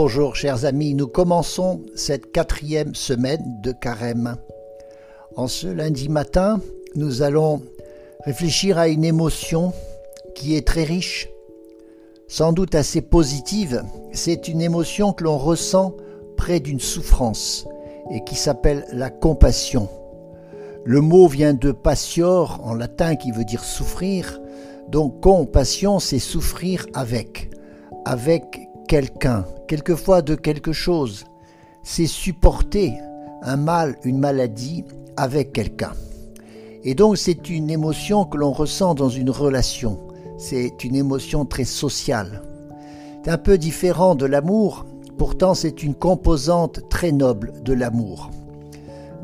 Bonjour chers amis, nous commençons cette quatrième semaine de carême. En ce lundi matin, nous allons réfléchir à une émotion qui est très riche, sans doute assez positive. C'est une émotion que l'on ressent près d'une souffrance et qui s'appelle la compassion. Le mot vient de patior en latin qui veut dire souffrir. Donc compassion, c'est souffrir avec, avec quelqu'un, quelquefois de quelque chose. C'est supporter un mal, une maladie avec quelqu'un. Et donc c'est une émotion que l'on ressent dans une relation. C'est une émotion très sociale. C'est un peu différent de l'amour, pourtant c'est une composante très noble de l'amour.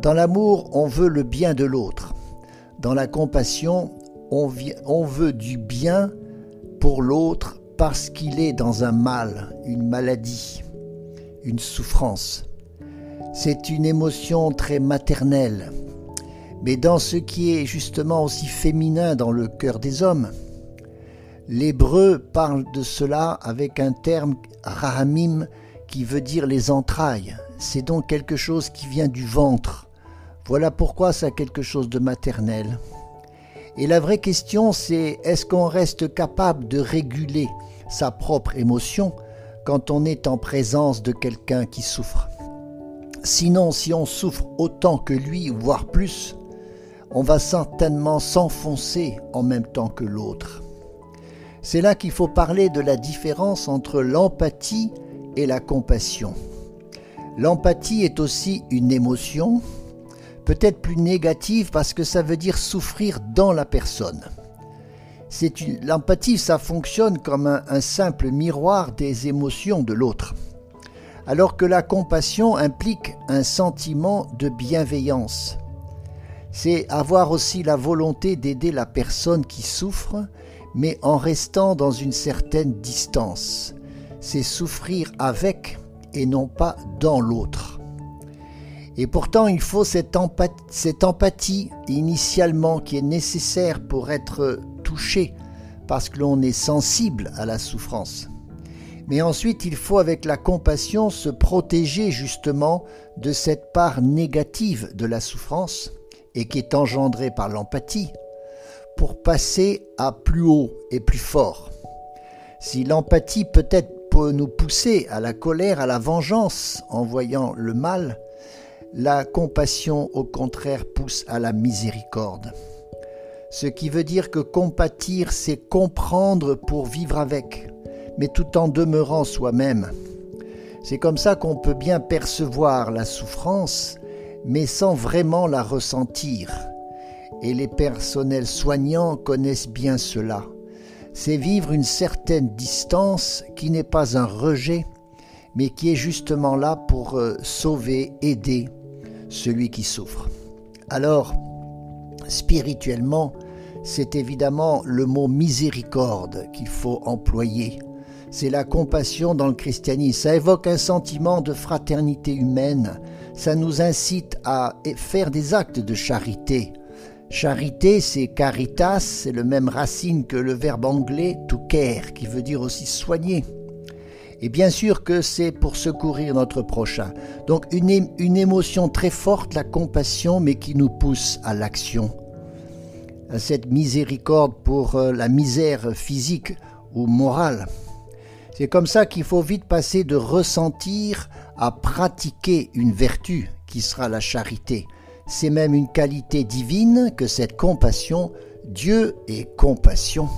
Dans l'amour, on veut le bien de l'autre. Dans la compassion, on, on veut du bien pour l'autre parce qu'il est dans un mal, une maladie, une souffrance. C'est une émotion très maternelle, mais dans ce qui est justement aussi féminin dans le cœur des hommes. L'hébreu parle de cela avec un terme rahamim qui veut dire les entrailles. C'est donc quelque chose qui vient du ventre. Voilà pourquoi ça a quelque chose de maternel. Et la vraie question, c'est est-ce qu'on reste capable de réguler sa propre émotion quand on est en présence de quelqu'un qui souffre? Sinon, si on souffre autant que lui, voire plus, on va certainement s'enfoncer en même temps que l'autre. C'est là qu'il faut parler de la différence entre l'empathie et la compassion. L'empathie est aussi une émotion, peut-être plus négative parce que ça veut dire souffrir dans la personne. L'empathie, ça fonctionne comme un, un simple miroir des émotions de l'autre, alors que la compassion implique un sentiment de bienveillance. C'est avoir aussi la volonté d'aider la personne qui souffre, mais en restant dans une certaine distance. C'est souffrir avec et non pas dans l'autre. Et pourtant, il faut cette empathie, initialement qui est nécessaire pour être touché, parce que l'on est sensible à la souffrance. Mais ensuite, il faut avec la compassion se protéger justement de cette part négative de la souffrance et qui est engendrée par l'empathie pour passer à plus haut et plus fort. Si l'empathie peut-être peut nous pousser à la colère, à la vengeance en voyant le mal, la compassion, au contraire, pousse à la miséricorde. Ce qui veut dire que compatir, c'est comprendre pour vivre avec, mais tout en demeurant soi-même. C'est comme ça qu'on peut bien percevoir la souffrance, mais sans vraiment la ressentir. Et les personnels soignants connaissent bien cela. C'est vivre une certaine distance qui n'est pas un rejet, mais qui est justement là pour euh, sauver, aider, celui qui souffre. Alors, spirituellement, c'est évidemment le mot miséricorde qu'il faut employer. C'est la compassion dans le christianisme. Ça évoque un sentiment de fraternité humaine. Ça nous incite à faire des actes de charité. Charité, c'est caritas, c'est le même racine que le verbe anglais to care, qui veut dire aussi soigner. Et bien sûr que c'est pour secourir notre prochain. Donc une, une émotion très forte, la compassion, mais qui nous pousse à l'action. Cette miséricorde pour euh, la misère physique ou morale. C'est comme ça qu'il faut vite passer de ressentir à pratiquer une vertu qui sera la charité. C'est même une qualité divine que cette compassion. Dieu est compassion.